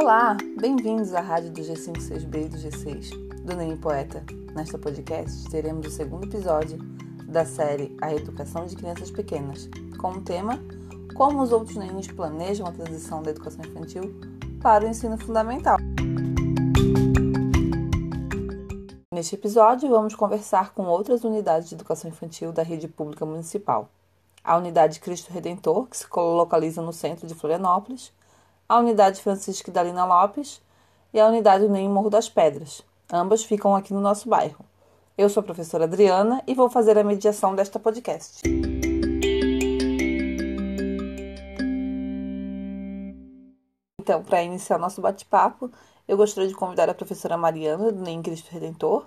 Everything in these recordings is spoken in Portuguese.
Olá, bem-vindos à rádio do G56B e do G6, do NEM Poeta. Nesta podcast teremos o segundo episódio da série A Educação de Crianças Pequenas, com o tema Como os outros NEMs planejam a transição da educação infantil para o ensino fundamental. Neste episódio, vamos conversar com outras unidades de educação infantil da rede pública municipal. A unidade Cristo Redentor, que se localiza no centro de Florianópolis, a unidade Francisco Dalina Lopes e a unidade NEM Morro das Pedras. Ambas ficam aqui no nosso bairro. Eu sou a professora Adriana e vou fazer a mediação desta podcast. Então, para iniciar nosso bate-papo, eu gostaria de convidar a professora Mariana, do NEM Cristo Redentor,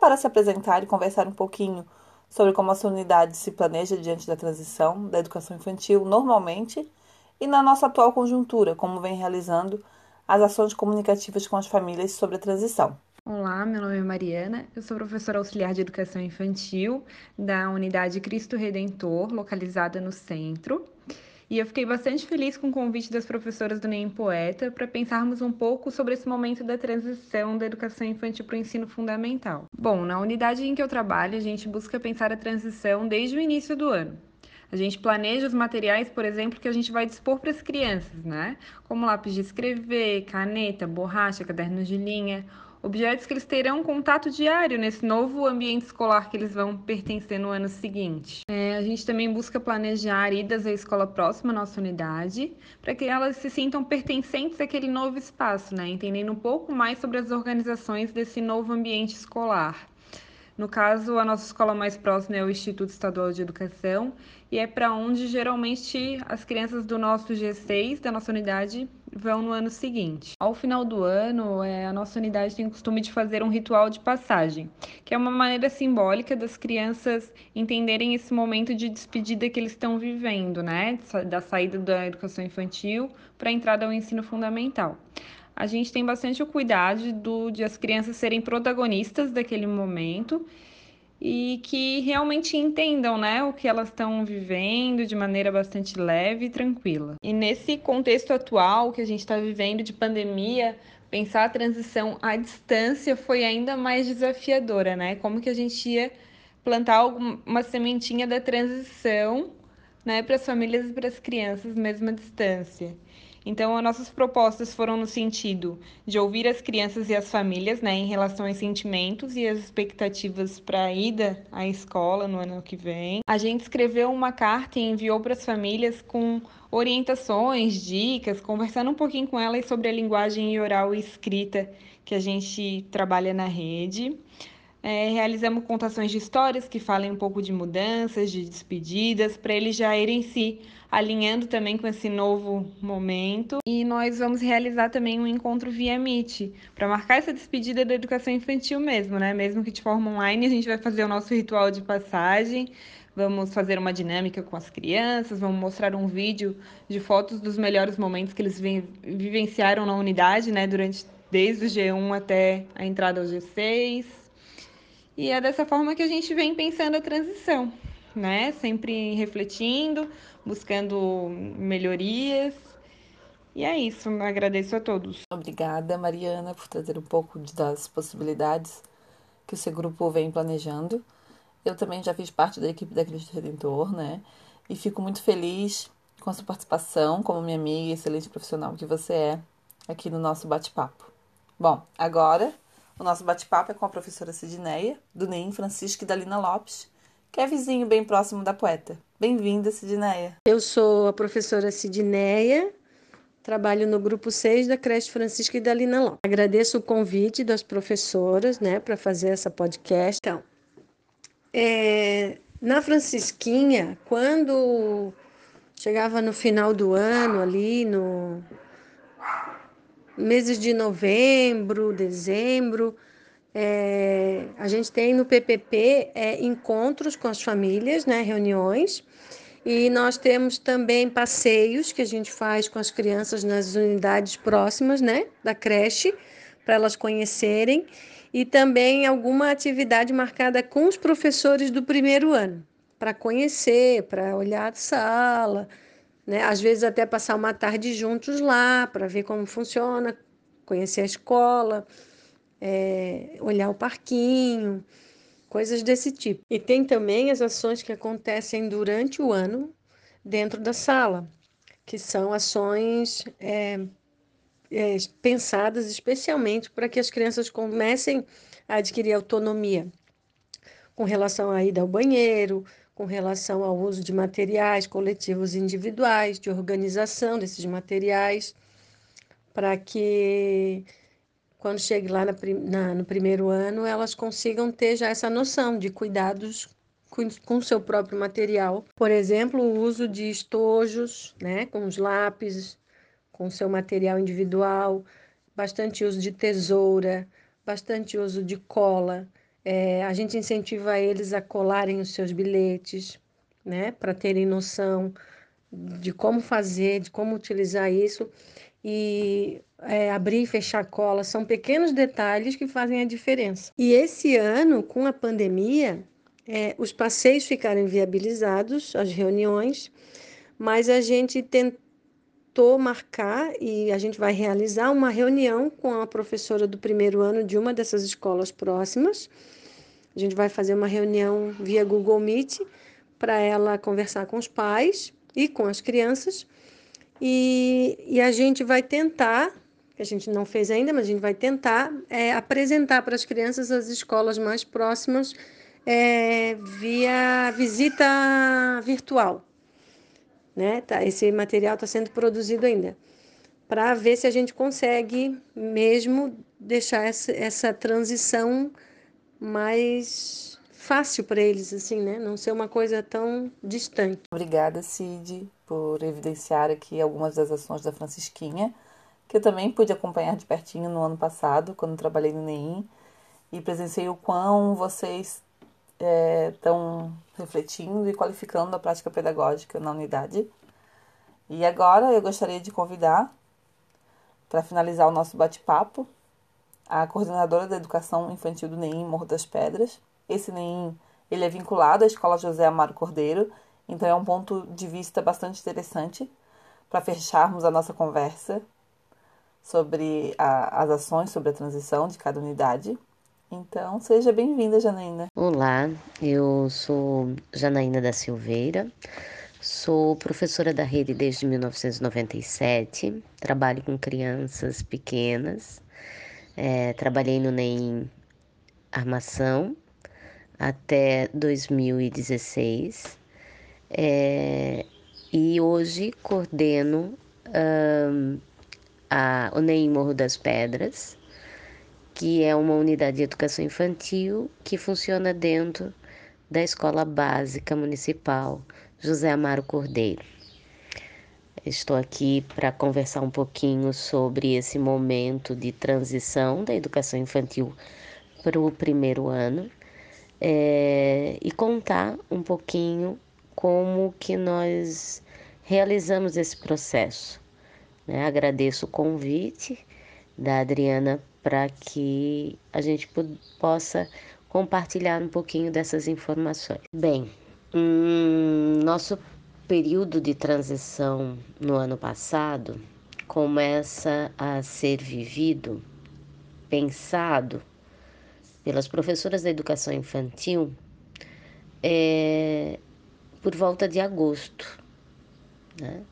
para se apresentar e conversar um pouquinho sobre como a sua unidade se planeja diante da transição da educação infantil normalmente e na nossa atual conjuntura, como vem realizando as ações comunicativas com as famílias sobre a transição. Olá, meu nome é Mariana, eu sou professora auxiliar de educação infantil da unidade Cristo Redentor, localizada no centro. E eu fiquei bastante feliz com o convite das professoras do NEM Poeta para pensarmos um pouco sobre esse momento da transição da educação infantil para o ensino fundamental. Bom, na unidade em que eu trabalho, a gente busca pensar a transição desde o início do ano. A gente planeja os materiais, por exemplo, que a gente vai dispor para as crianças, né? Como lápis de escrever, caneta, borracha, cadernos de linha, objetos que eles terão contato diário nesse novo ambiente escolar que eles vão pertencer no ano seguinte. É, a gente também busca planejar idas à escola próxima à nossa unidade, para que elas se sintam pertencentes àquele novo espaço, né? entendendo um pouco mais sobre as organizações desse novo ambiente escolar. No caso, a nossa escola mais próxima é o Instituto Estadual de Educação e é para onde geralmente as crianças do nosso G6, da nossa unidade, vão no ano seguinte. Ao final do ano, é, a nossa unidade tem o costume de fazer um ritual de passagem, que é uma maneira simbólica das crianças entenderem esse momento de despedida que eles estão vivendo, né? Da saída da educação infantil para a entrada ao ensino fundamental a gente tem bastante o cuidado do, de as crianças serem protagonistas daquele momento e que realmente entendam né, o que elas estão vivendo de maneira bastante leve e tranquila. E nesse contexto atual que a gente está vivendo de pandemia, pensar a transição à distância foi ainda mais desafiadora, né? Como que a gente ia plantar uma sementinha da transição né, para as famílias e para as crianças mesmo à distância. Então, as nossas propostas foram no sentido de ouvir as crianças e as famílias né, em relação aos sentimentos e as expectativas para a ida à escola no ano que vem. A gente escreveu uma carta e enviou para as famílias com orientações, dicas, conversando um pouquinho com elas sobre a linguagem oral e escrita que a gente trabalha na rede. É, realizamos contações de histórias que falem um pouco de mudanças, de despedidas, para eles já irem se alinhando também com esse novo momento. E nós vamos realizar também um encontro via Meet, para marcar essa despedida da educação infantil mesmo, né? Mesmo que de forma online, a gente vai fazer o nosso ritual de passagem. Vamos fazer uma dinâmica com as crianças, vamos mostrar um vídeo de fotos dos melhores momentos que eles vivenciaram na unidade, né, durante desde o G1 até a entrada ao G6. E é dessa forma que a gente vem pensando a transição, né? Sempre refletindo, buscando melhorias. E é isso, agradeço a todos. Obrigada, Mariana, por trazer um pouco das possibilidades que o seu grupo vem planejando. Eu também já fiz parte da equipe da Cristo Redentor, né? E fico muito feliz com a sua participação, como minha amiga e excelente profissional que você é, aqui no nosso bate-papo. Bom, agora o nosso bate-papo é com a professora Sidneia, do NEM Francisco e Dalina Lopes, que é vizinho bem próximo da poeta. Bem-vinda, Sidneia. Eu sou a professora Sidneia, trabalho no grupo 6 da creche Francisca e Dalina Lopes. Agradeço o convite das professoras, né, para fazer essa podcast. Então, é, na Francisquinha, quando chegava no final do ano, ali no meses de novembro, dezembro, é, a gente tem no PPP é, encontros com as famílias, né, reuniões, e nós temos também passeios que a gente faz com as crianças nas unidades próximas né, da creche, para elas conhecerem, e também alguma atividade marcada com os professores do primeiro ano, para conhecer, para olhar a sala, né? Às vezes até passar uma tarde juntos lá para ver como funciona, conhecer a escola, é, olhar o parquinho, coisas desse tipo. E tem também as ações que acontecem durante o ano dentro da sala, que são ações é, é, pensadas especialmente para que as crianças comecem a adquirir autonomia com relação à ida ao banheiro, com relação ao uso de materiais coletivos e individuais, de organização desses materiais, para que quando chegue lá na, na, no primeiro ano elas consigam ter já essa noção de cuidados com o seu próprio material. Por exemplo, o uso de estojos, né, com os lápis, com seu material individual, bastante uso de tesoura, bastante uso de cola. É, a gente incentiva eles a colarem os seus bilhetes, né, para terem noção de como fazer, de como utilizar isso. E é, abrir e fechar cola são pequenos detalhes que fazem a diferença. E esse ano, com a pandemia, é, os passeios ficaram inviabilizados, as reuniões, mas a gente tentou marcar e a gente vai realizar uma reunião com a professora do primeiro ano de uma dessas escolas próximas. A gente vai fazer uma reunião via Google Meet para ela conversar com os pais e com as crianças. E, e a gente vai tentar, que a gente não fez ainda, mas a gente vai tentar é, apresentar para as crianças as escolas mais próximas é, via visita virtual né? Tá, esse material está sendo produzido ainda, para ver se a gente consegue mesmo deixar essa, essa transição mais fácil para eles, assim, né? Não ser uma coisa tão distante. Obrigada, Cid, por evidenciar aqui algumas das ações da Francisquinha, que eu também pude acompanhar de pertinho no ano passado, quando trabalhei no NEIM, e presenciei o quão vocês estão é, refletindo e qualificando a prática pedagógica na unidade. E agora eu gostaria de convidar, para finalizar o nosso bate-papo, a coordenadora da educação infantil do NEIM Morro das Pedras. Esse NEIM ele é vinculado à Escola José Amaro Cordeiro, então é um ponto de vista bastante interessante para fecharmos a nossa conversa sobre a, as ações sobre a transição de cada unidade. Então, seja bem-vinda, Janaína. Olá, eu sou Janaína da Silveira, sou professora da rede desde 1997, trabalho com crianças pequenas, é, trabalhei no NEM Armação até 2016 é, e hoje coordeno um, a, o NEM Morro das Pedras, que é uma unidade de educação infantil que funciona dentro da Escola Básica Municipal José Amaro Cordeiro. Estou aqui para conversar um pouquinho sobre esse momento de transição da educação infantil para o primeiro ano é, e contar um pouquinho como que nós realizamos esse processo. Né? Agradeço o convite da Adriana para que a gente possa compartilhar um pouquinho dessas informações. Bem, hum, nosso período de transição no ano passado começa a ser vivido, pensado pelas professoras da educação infantil é, por volta de agosto. Né?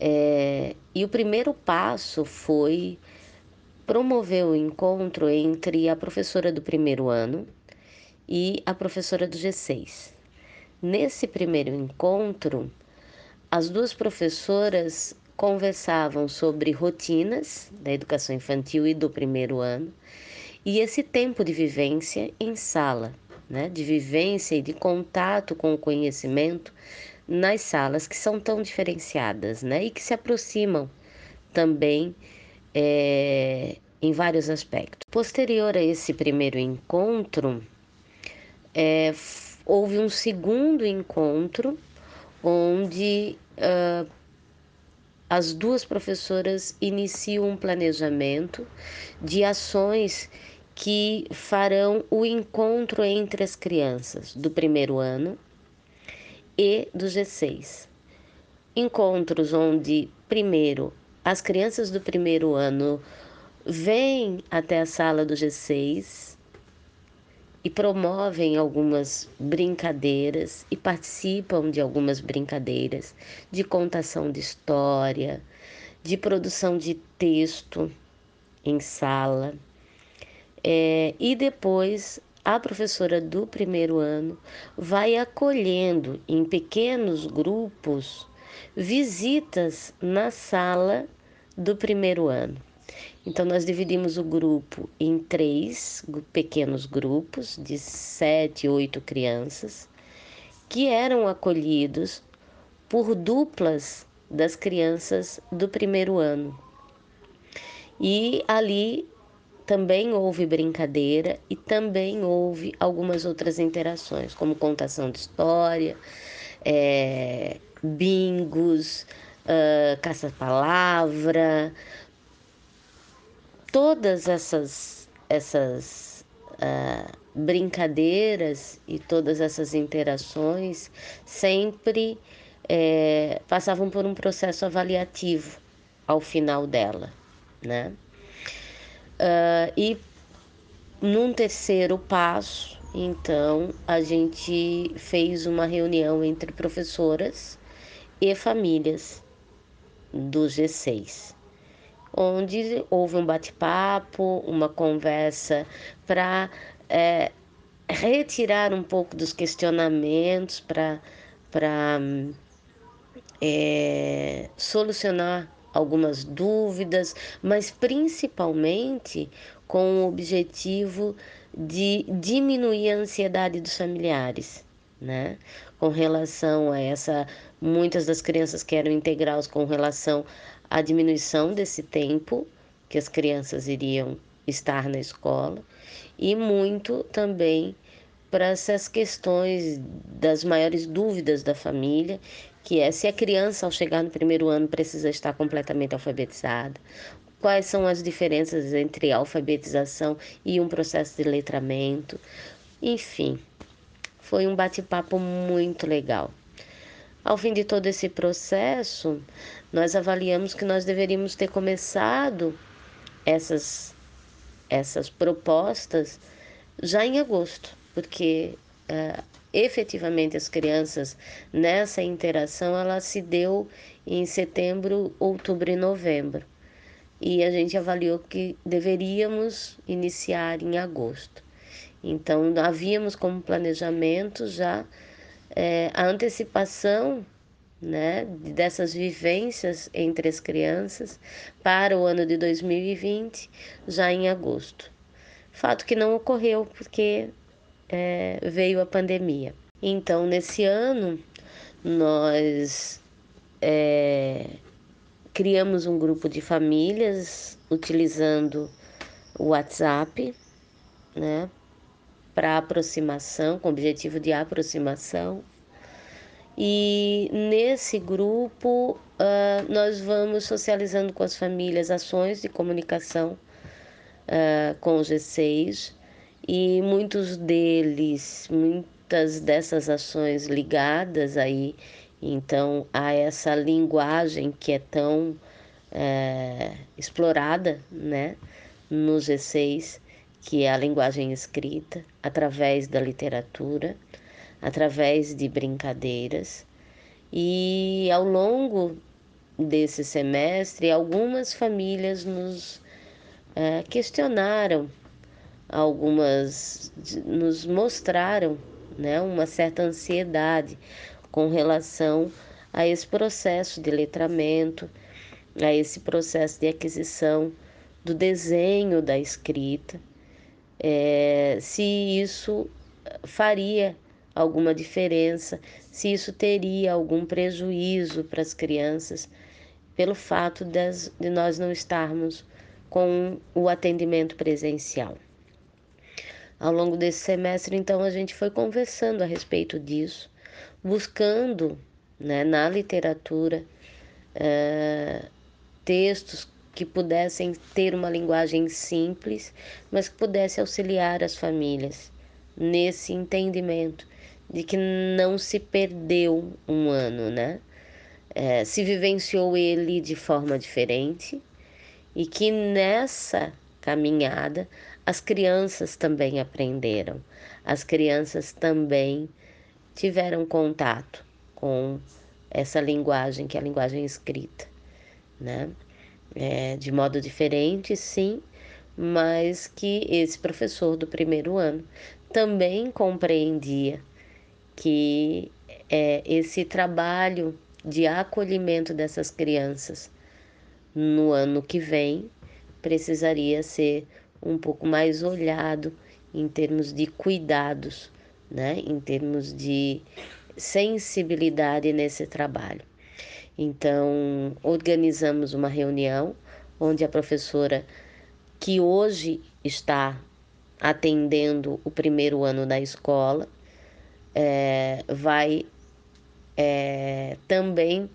É, e o primeiro passo foi promover o encontro entre a professora do primeiro ano e a professora do G6. Nesse primeiro encontro, as duas professoras conversavam sobre rotinas da educação infantil e do primeiro ano e esse tempo de vivência em sala, né, de vivência e de contato com o conhecimento nas salas que são tão diferenciadas, né, e que se aproximam também é, em vários aspectos. Posterior a esse primeiro encontro, é, houve um segundo encontro onde uh, as duas professoras iniciam um planejamento de ações que farão o encontro entre as crianças do primeiro ano e do G6. encontros onde, primeiro, as crianças do primeiro ano vêm até a sala do G6 e promovem algumas brincadeiras e participam de algumas brincadeiras de contação de história, de produção de texto em sala. É, e depois a professora do primeiro ano vai acolhendo em pequenos grupos visitas na sala do primeiro ano. Então, nós dividimos o grupo em três pequenos grupos de sete, oito crianças, que eram acolhidos por duplas das crianças do primeiro ano. E ali também houve brincadeira e também houve algumas outras interações, como contação de história, é, bingos, uh, caça-palavra, todas essas, essas uh, brincadeiras e todas essas interações sempre é, passavam por um processo avaliativo ao final dela, né? Uh, e num terceiro passo, então, a gente fez uma reunião entre professoras e famílias do G6 onde houve um bate-papo, uma conversa para é, retirar um pouco dos questionamentos, para é, solucionar algumas dúvidas, mas principalmente com o objetivo de diminuir a ansiedade dos familiares, né? Com relação a essa, muitas das crianças que eram integrais com relação a diminuição desse tempo que as crianças iriam estar na escola e muito também para essas questões das maiores dúvidas da família, que é se a criança ao chegar no primeiro ano precisa estar completamente alfabetizada, quais são as diferenças entre alfabetização e um processo de letramento, enfim, foi um bate-papo muito legal. Ao fim de todo esse processo, nós avaliamos que nós deveríamos ter começado essas, essas propostas já em agosto, porque uh, efetivamente as crianças nessa interação ela se deu em setembro, outubro e novembro. E a gente avaliou que deveríamos iniciar em agosto. Então, havíamos como planejamento já é, a antecipação né, dessas vivências entre as crianças para o ano de 2020, já em agosto. Fato que não ocorreu porque é, veio a pandemia. Então, nesse ano, nós é, criamos um grupo de famílias utilizando o WhatsApp, né, para aproximação, com objetivo de aproximação. E nesse grupo uh, nós vamos socializando com as famílias ações de comunicação uh, com o G6 e muitos deles, muitas dessas ações ligadas aí então a essa linguagem que é tão uh, explorada né, no G6 que é a linguagem escrita, através da literatura, através de brincadeiras. E ao longo desse semestre, algumas famílias nos uh, questionaram, algumas nos mostraram né, uma certa ansiedade com relação a esse processo de letramento, a esse processo de aquisição do desenho da escrita é, se isso faria alguma diferença, se isso teria algum prejuízo para as crianças, pelo fato das, de nós não estarmos com o atendimento presencial. Ao longo desse semestre, então, a gente foi conversando a respeito disso, buscando né, na literatura uh, textos que pudessem ter uma linguagem simples, mas que pudesse auxiliar as famílias nesse entendimento de que não se perdeu um ano, né? é, se vivenciou ele de forma diferente e que nessa caminhada as crianças também aprenderam, as crianças também tiveram contato com essa linguagem que é a linguagem escrita, né? É, de modo diferente, sim, mas que esse professor do primeiro ano também compreendia que é, esse trabalho de acolhimento dessas crianças no ano que vem precisaria ser um pouco mais olhado em termos de cuidados, né? em termos de sensibilidade nesse trabalho. Então, organizamos uma reunião onde a professora que hoje está atendendo o primeiro ano da escola é, vai é, também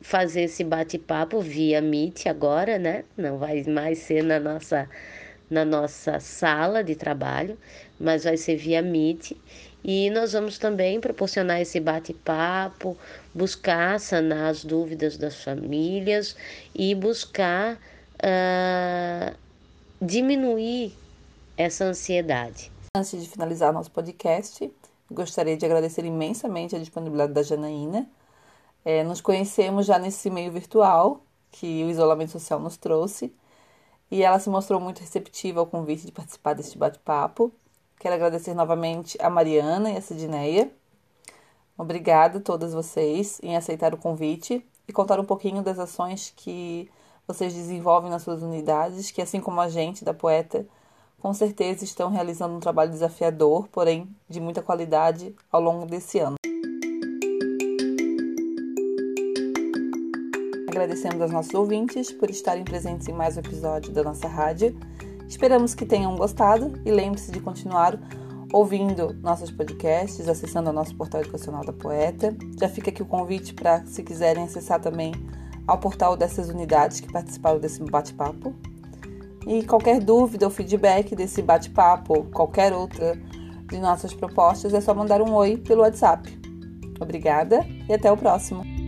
fazer esse bate-papo via Meet agora, né? Não vai mais ser na nossa na nossa sala de trabalho, mas vai ser via Meet. E nós vamos também proporcionar esse bate-papo, buscar sanar as dúvidas das famílias e buscar uh, diminuir essa ansiedade. Antes de finalizar nosso podcast, gostaria de agradecer imensamente a disponibilidade da Janaína. É, nos conhecemos já nesse meio virtual que o isolamento social nos trouxe e ela se mostrou muito receptiva ao convite de participar deste bate-papo. Quero agradecer novamente a Mariana e a Sidneia. Obrigada a todas vocês em aceitar o convite e contar um pouquinho das ações que vocês desenvolvem nas suas unidades, que assim como a gente da Poeta, com certeza estão realizando um trabalho desafiador, porém de muita qualidade ao longo desse ano. Agradecemos aos nossos ouvintes por estarem presentes em mais um episódio da nossa rádio. Esperamos que tenham gostado e lembre-se de continuar ouvindo nossos podcasts, acessando o nosso portal educacional da Poeta. Já fica aqui o convite para, se quiserem, acessar também ao portal dessas unidades que participaram desse bate-papo. E qualquer dúvida ou feedback desse bate-papo qualquer outra de nossas propostas é só mandar um oi pelo WhatsApp. Obrigada e até o próximo!